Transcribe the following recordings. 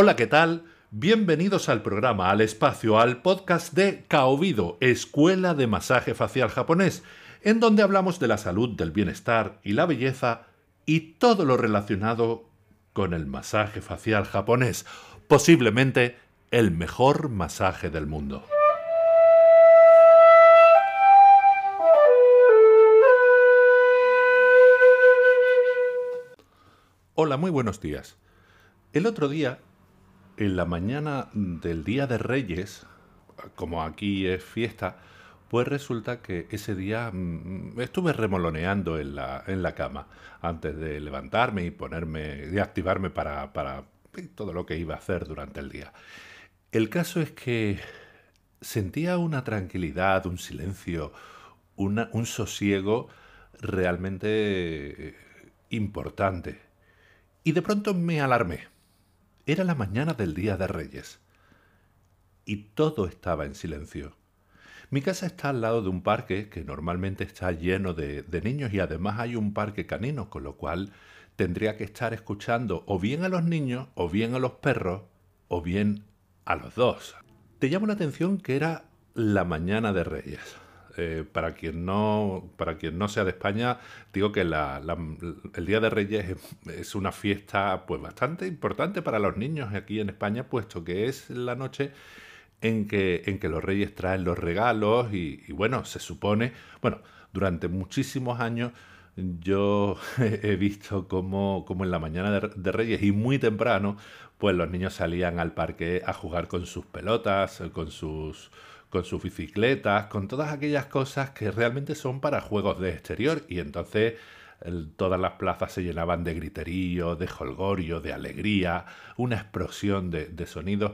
Hola, ¿qué tal? Bienvenidos al programa, al espacio, al podcast de Kaobido, Escuela de Masaje Facial Japonés, en donde hablamos de la salud, del bienestar y la belleza y todo lo relacionado con el masaje facial japonés, posiblemente el mejor masaje del mundo. Hola, muy buenos días. El otro día, en la mañana del Día de Reyes, como aquí es fiesta, pues resulta que ese día mm, estuve remoloneando en la, en la cama antes de levantarme y ponerme, y activarme para, para todo lo que iba a hacer durante el día. El caso es que sentía una tranquilidad, un silencio, un sosiego realmente importante. Y de pronto me alarmé. Era la mañana del Día de Reyes. Y todo estaba en silencio. Mi casa está al lado de un parque que normalmente está lleno de, niños y además hay un parque canino, con lo cual tendría que estar escuchando o bien a los niños, o bien a los perros, o bien a los dos. Te llamo la atención que era la mañana de Reyes. Eh, para, quien no, para quien no sea de España, digo que el Día de Reyes es, una fiesta pues bastante importante para los niños aquí en España, puesto que es la noche en que, en que los reyes traen los regalos y, bueno, se supone, bueno, durante muchísimos años yo he visto como, como en la mañana de, Reyes y muy temprano, pues los niños salían al parque a jugar con sus pelotas, con sus, con sus bicicletas, con todas aquellas cosas que realmente son para juegos de exterior y entonces todas las plazas se llenaban de griterío, de holgorio, de alegría, una explosión de, de sonidos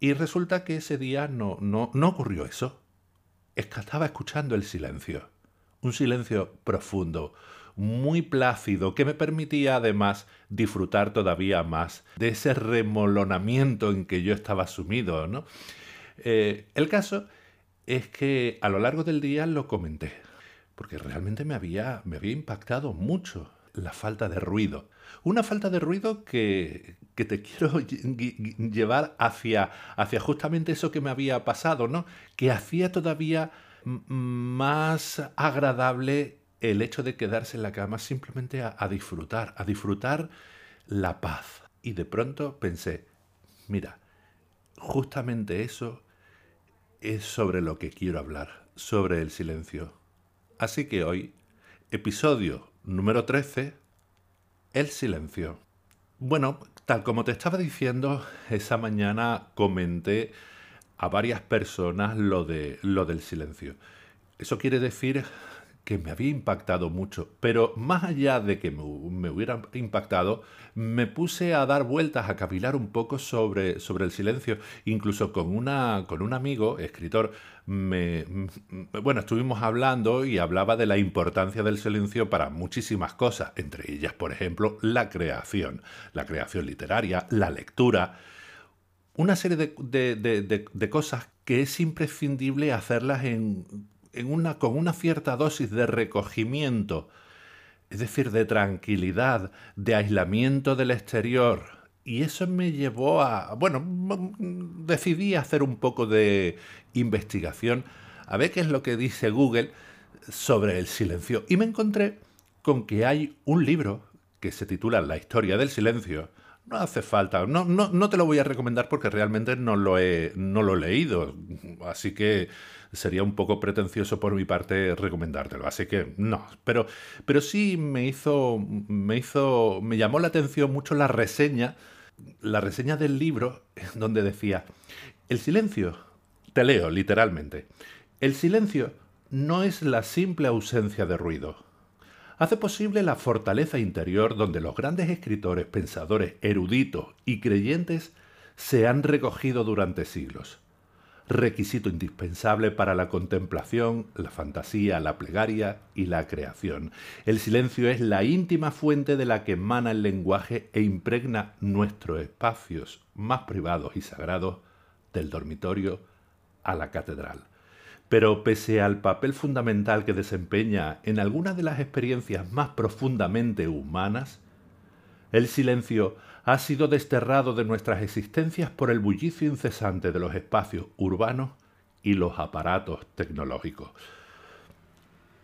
y resulta que ese día no, no, no ocurrió eso. Es estaba escuchando el silencio. Un silencio profundo, muy plácido, que me permitía además disfrutar todavía más de ese remolonamiento en que yo estaba sumido. ¿no? Eh, el caso es que a lo largo del día lo comenté, porque realmente me había, me había impactado mucho la falta de ruido. Una falta de ruido que, que te quiero llevar hacia, hacia justamente eso que me había pasado, ¿no? Que hacía todavía más agradable el hecho de quedarse en la cama simplemente a, a disfrutar, a disfrutar la paz. Y de pronto pensé, mira, justamente eso es sobre lo que quiero hablar, sobre el silencio. Así que hoy, episodio número 13, el silencio. Bueno, tal como te estaba diciendo, esa mañana comenté a varias personas lo, de, lo del silencio. Eso quiere decir que me había impactado mucho, pero más allá de que me, hubiera impactado, me puse a dar vueltas, a cavilar un poco sobre, sobre el silencio, incluso con, una, con un amigo, escritor, me, bueno, estuvimos hablando y hablaba de la importancia del silencio para muchísimas cosas, entre ellas, por ejemplo, la creación, la creación literaria, la lectura, una serie de, de cosas que es imprescindible hacerlas en una, con una cierta dosis de recogimiento, es decir, de tranquilidad, de aislamiento del exterior. Y eso me llevó a, bueno, decidí hacer un poco de investigación a ver qué es lo que dice Google sobre el silencio. Y me encontré con que hay un libro que se titula La historia del silencio. No hace falta, no, no, no te lo voy a recomendar porque realmente no lo, he, no lo he leído. Así que sería un poco pretencioso por mi parte recomendártelo. Así que no, pero, pero sí me hizo, me hizo, me llamó la atención mucho la reseña, la reseña del libro donde decía, el silencio, te leo literalmente, el silencio no es la simple ausencia de ruido. Hace posible la fortaleza interior donde los grandes escritores, pensadores, eruditos y creyentes se han recogido durante siglos requisito indispensable para la contemplación, la fantasía, la plegaria y la creación. El silencio es la íntima fuente de la que emana el lenguaje e impregna nuestros espacios más privados y sagrados, del dormitorio a la catedral. Pero pese al papel fundamental que desempeña en algunas de las experiencias más profundamente humanas, El silencio ha sido desterrado de nuestras existencias por el bullicio incesante de los espacios urbanos y los aparatos tecnológicos.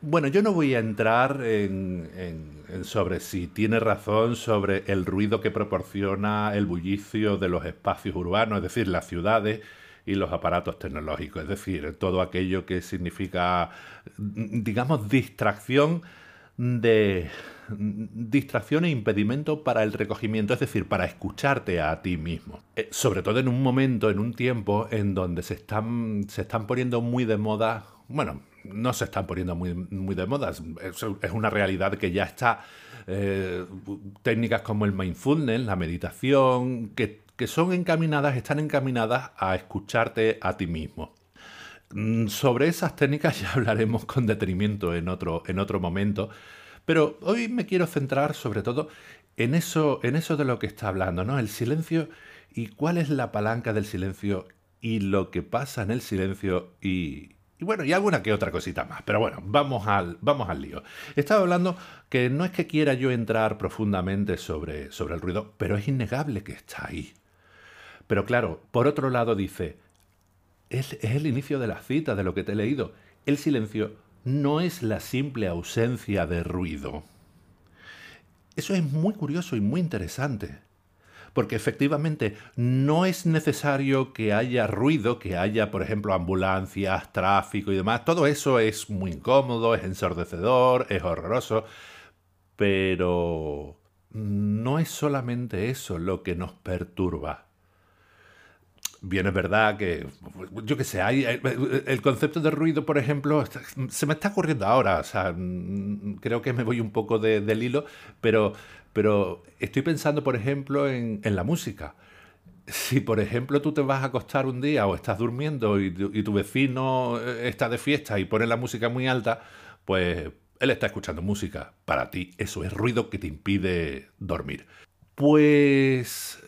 Bueno, yo no voy a entrar en, sobre si tiene razón sobre el ruido que proporciona el bullicio de los espacios urbanos, es decir, las ciudades y los aparatos tecnológicos, es decir, todo aquello que significa, digamos, distracción de distracción e impedimento para el recogimiento, es decir, para escucharte a ti mismo. Eh, sobre todo en un momento, en un tiempo en donde se están, se están poniendo muy de moda, bueno, no se están poniendo muy, muy de moda, es, una realidad que ya está. Eh, técnicas como el mindfulness, la meditación, que, que son encaminadas, están encaminadas a escucharte a ti mismo. Mm, sobre esas técnicas ya hablaremos con detenimiento en otro, en otro momento, pero hoy me quiero centrar sobre todo en eso, en eso de lo que está hablando, ¿no? El silencio y cuál es la palanca del silencio y lo que pasa en el silencio y, y bueno, y alguna que otra cosita más. Pero bueno, vamos al, vamos al lío. Estaba hablando que no es que quiera yo entrar profundamente sobre, sobre el ruido, pero es innegable que está ahí. Pero claro, por otro lado dice, es, es el inicio de la cita de lo que te he leído. El silencio no es la simple ausencia de ruido. Eso es muy curioso y muy interesante porque efectivamente no es necesario que haya ruido, que haya, por ejemplo, ambulancias, tráfico y demás. Todo eso es muy incómodo, es ensordecedor, es horroroso, pero no es solamente eso lo que nos perturba. Bien, es verdad que, yo qué sé, el concepto de ruido, por ejemplo, se me está ocurriendo ahora, o sea, creo que me voy un poco del hilo, pero pero estoy pensando, por ejemplo, en, la música. Si, por ejemplo, tú te vas a acostar un día o estás durmiendo y, tu vecino eh, está de fiesta y pone la música muy alta, pues él está escuchando música. Para ti eso es ruido que te impide dormir. Pues...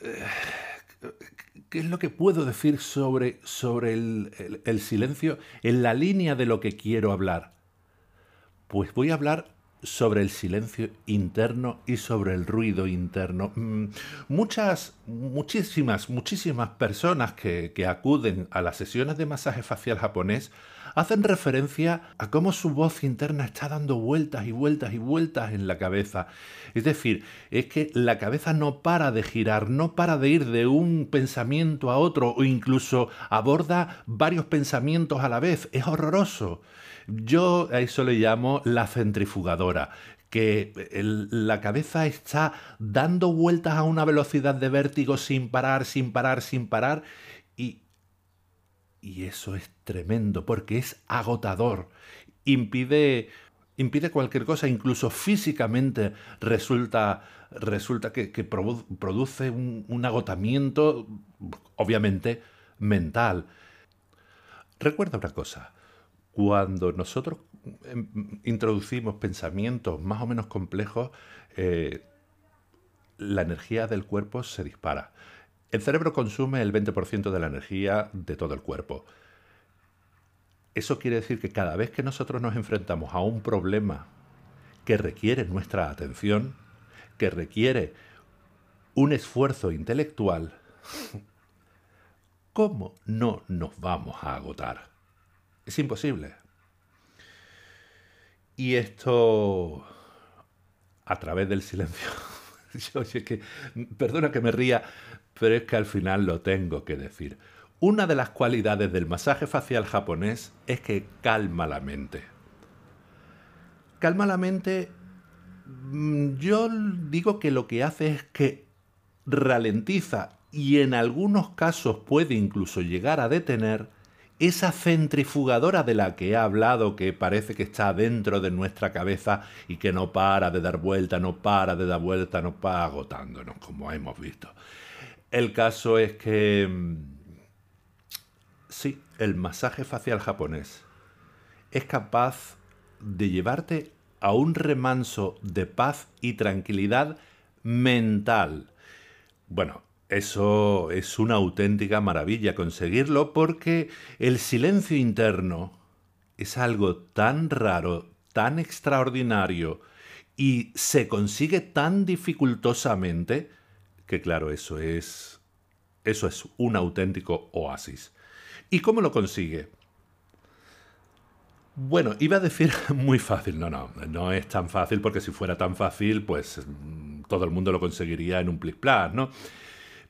¿Qué es lo que puedo decir sobre, sobre el silencio en la línea de lo que quiero hablar? Pues voy a hablar sobre el silencio interno y sobre el ruido interno. Mm, muchas, muchísimas, muchísimas personas que, que, acuden a las sesiones de masaje facial japonés hacen referencia a cómo su voz interna está dando vueltas y vueltas y vueltas en la cabeza. Es decir, es que la cabeza no para de girar, no para de ir de un pensamiento a otro o incluso aborda varios pensamientos a la vez. Es horroroso. Yo a eso le llamo la centrifugadora que la cabeza está dando vueltas a una velocidad de vértigo sin parar, sin parar, sin parar, y, y eso es tremendo porque es agotador, impide, impide cualquier cosa, incluso físicamente resulta, resulta que, produce un agotamiento, obviamente, mental. Recuerda una cosa, cuando nosotros em, introducimos pensamientos más o menos complejos, eh, la energía del cuerpo se dispara. El cerebro consume el 20% de la energía de todo el cuerpo. Eso quiere decir que cada vez que nosotros nos enfrentamos a un problema que requiere nuestra atención, que requiere un esfuerzo intelectual, ¿cómo no nos vamos a agotar? Es imposible. Y esto a través del silencio. Oye, que, perdona que me ría, pero es que al final lo tengo que decir. Una de las cualidades del masaje facial japonés es que calma la mente. Calma la mente, mm, yo digo que lo que hace es que ralentiza y en algunos casos puede incluso llegar a detener esa centrifugadora de la que he hablado, que parece que está dentro de nuestra cabeza y que no para de dar vuelta, no para de dar vuelta, no para agotándonos, como hemos visto. El caso es que... Mm, sí, el masaje facial japonés es capaz de llevarte a un remanso de paz y tranquilidad mental. Bueno, eso es una auténtica maravilla conseguirlo porque el silencio interno es algo tan raro, tan extraordinario Y se consigue tan dificultosamente que claro, eso es eso es un auténtico oasis. ¿Y cómo lo consigue? Bueno, iba a decir muy fácil. No, no, no es tan fácil porque si fuera tan fácil, pues mm, todo el mundo lo conseguiría en un plic plas, ¿no?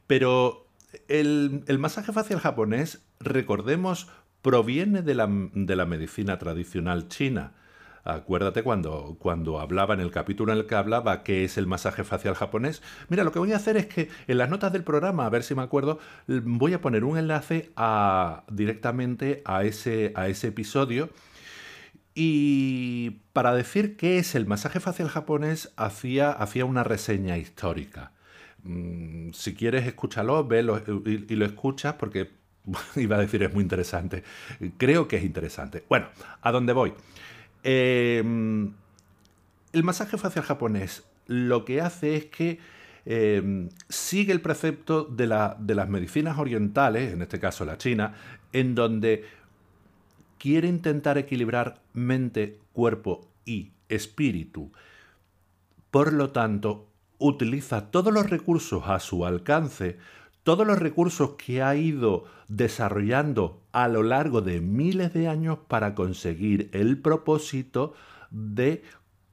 Pero el, masaje facial japonés, recordemos, proviene de la, de la medicina tradicional china. Acuérdate cuando, cuando hablaba en el capítulo en el que hablaba qué es el masaje facial japonés. Mira, lo que voy a hacer es que en las notas del programa, a ver si me acuerdo, voy a poner un enlace directamente a ese, a ese episodio. Y para decir qué es el masaje facial japonés, hacía, hacía una reseña histórica. Mm, si quieres, escúchalo, velo y, y lo escuchas porque iba a decir es muy interesante. Creo que es interesante. Bueno, ¿a dónde voy? Em, el masaje facial japonés lo que hace es que em, sigue el precepto de, de las medicinas orientales, en este caso la china, en donde quiere intentar equilibrar mente, cuerpo y espíritu. Por lo tanto, utiliza todos los recursos a su alcance todos los recursos que ha ido desarrollando a lo largo de miles de años para conseguir el propósito de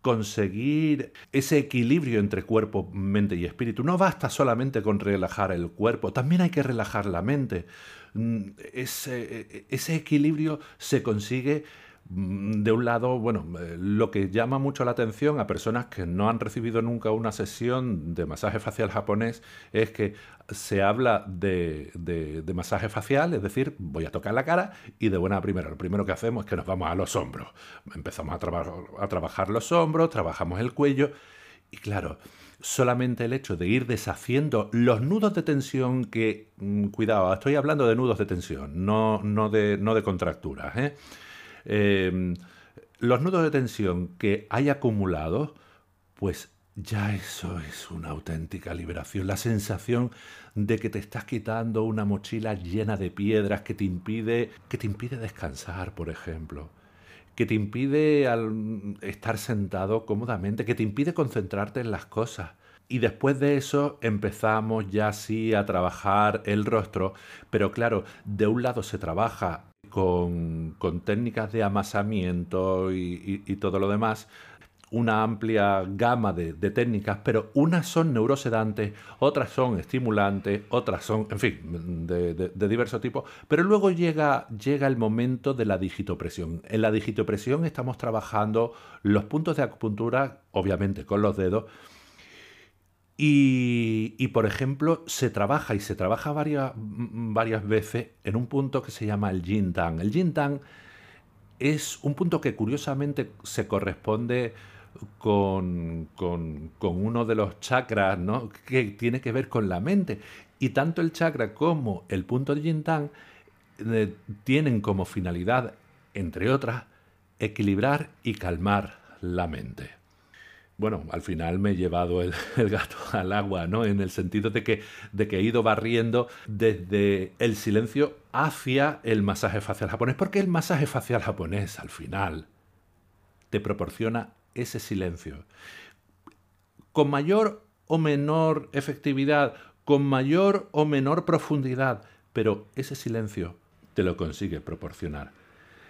conseguir ese equilibrio entre cuerpo, mente y espíritu. No basta solamente con relajar el cuerpo, también hay que relajar la mente. Mm, ese, ese equilibrio se consigue de un lado, bueno, eh, lo que llama mucho la atención a personas que no han recibido nunca una sesión de masaje facial japonés es que se habla de, masaje facial, es decir, voy a tocar la cara y de buena primera, lo primero que hacemos es que nos vamos a los hombros. Empezamos a, a trabajar los hombros, trabajamos el cuello y claro, solamente el hecho de ir deshaciendo los nudos de tensión que, mm, cuidado, estoy hablando de nudos de tensión, no, no, de, no de contracturas, ¿eh? Em, los nudos de tensión que hay acumulados, pues ya eso es una auténtica liberación. La sensación de que te estás quitando una mochila llena de piedras que te impide, que te impide descansar, por ejemplo. Que te impide estar sentado cómodamente, que te impide concentrarte en las cosas. Y después de eso empezamos ya sí a trabajar el rostro, pero claro, de un lado se trabaja con, técnicas de amasamiento y, todo lo demás, una amplia gama de, técnicas, pero unas son neurosedantes, otras son estimulantes, otras son, en fin, de, de diversos tipos. Pero luego llega, llega el momento de la digitopresión. En la digitopresión estamos trabajando los puntos de acupuntura, obviamente con los dedos, y, por ejemplo, se trabaja y se trabaja varias, varias veces en un punto que se llama el yin tang. El yin tang es un punto que curiosamente se corresponde con, uno de los chakras ¿no? que tiene que ver con la mente. Y tanto el chakra como el punto de yin tang eh, tienen como finalidad, entre otras, equilibrar y calmar la mente bueno, al final me he llevado el, gato al agua, ¿no? En el sentido de que, de que he ido barriendo desde el silencio hacia el masaje facial japonés, porque el masaje facial japonés al final te proporciona ese silencio. Con mayor o menor efectividad, con mayor o menor profundidad, pero ese silencio te lo consigue proporcionar.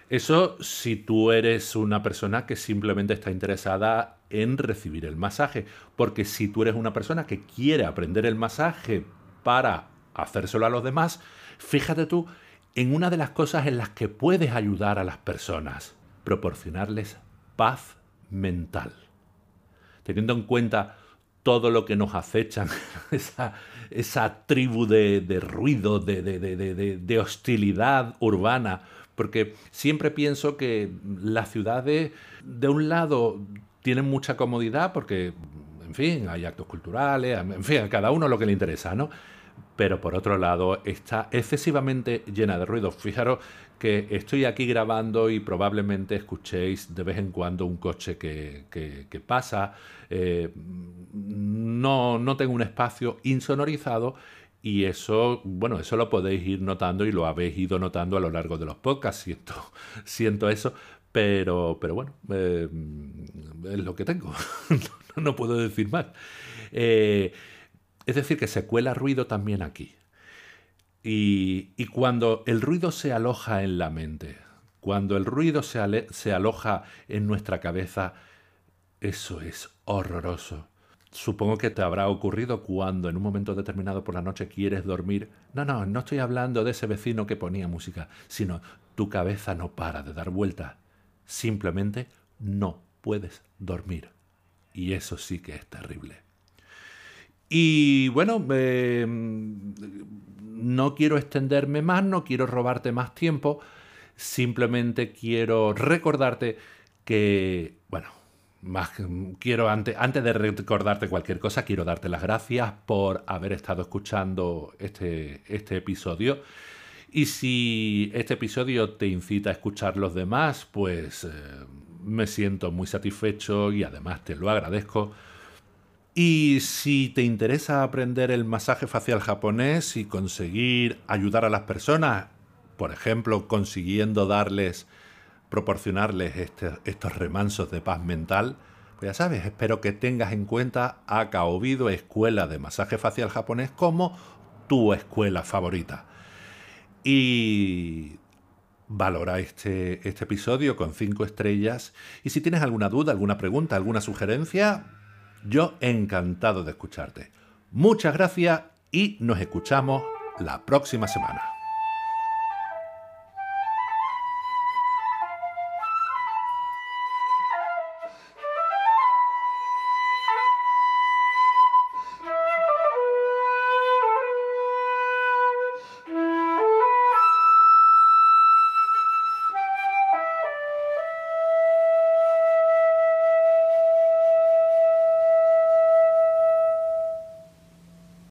Eso si tú eres una persona que simplemente está interesada en recibir el masaje, porque si tú eres una persona que quiere aprender el masaje para hacérselo a los demás, fíjate tú en una de las cosas en las que puedes ayudar a las personas, proporcionarles paz mental. Teniendo en cuenta todo lo que nos acechan, esa, tribu de, ruido, de hostilidad urbana, porque siempre pienso que las ciudades, de un lado, tienen mucha comodidad porque, en fin, hay actos culturales, en fin, a cada uno lo que le interesa, ¿no? Pero por otro lado, está excesivamente llena de ruido. Fijaros que estoy aquí grabando y probablemente escuchéis de vez en cuando un coche que, pasa. Eh, no, no tengo un espacio insonorizado y eso, bueno, eso lo podéis ir notando y lo habéis ido notando a lo largo de los podcasts, siento, siento eso. Pero, pero bueno, eh, es lo que tengo. no puedo decir más. Eh, es decir, que se cuela ruido también aquí. Y, y, cuando el ruido se aloja en la mente, cuando el ruido se, se aloja en nuestra cabeza, eso es horroroso. Supongo que te habrá ocurrido cuando en un momento determinado por la noche quieres dormir. No, no, no estoy hablando de ese vecino que ponía música, sino tu cabeza no para de dar vueltas. Simplemente no puedes dormir. Y eso sí que es terrible. Y bueno, eh, no quiero extenderme más, no quiero robarte más tiempo, simplemente quiero recordarte que, bueno, más quiero antes, antes de recordarte cualquier cosa, quiero darte las gracias por haber estado escuchando este, este episodio. Y si este episodio te incita a escuchar los demás, pues eh, me siento muy satisfecho y además te lo agradezco. Y si te interesa aprender el masaje facial japonés y conseguir ayudar a las personas, por ejemplo, consiguiendo darles proporcionarles este, estos remansos de paz mental, pues ya sabes, espero que tengas en cuenta a Kaobido Escuela de Masaje Facial Japonés como tu escuela favorita. Y valora este, este episodio con 5 estrellas. Y si tienes alguna duda, alguna pregunta, alguna sugerencia, yo encantado de escucharte. Muchas gracias y nos escuchamos la próxima semana.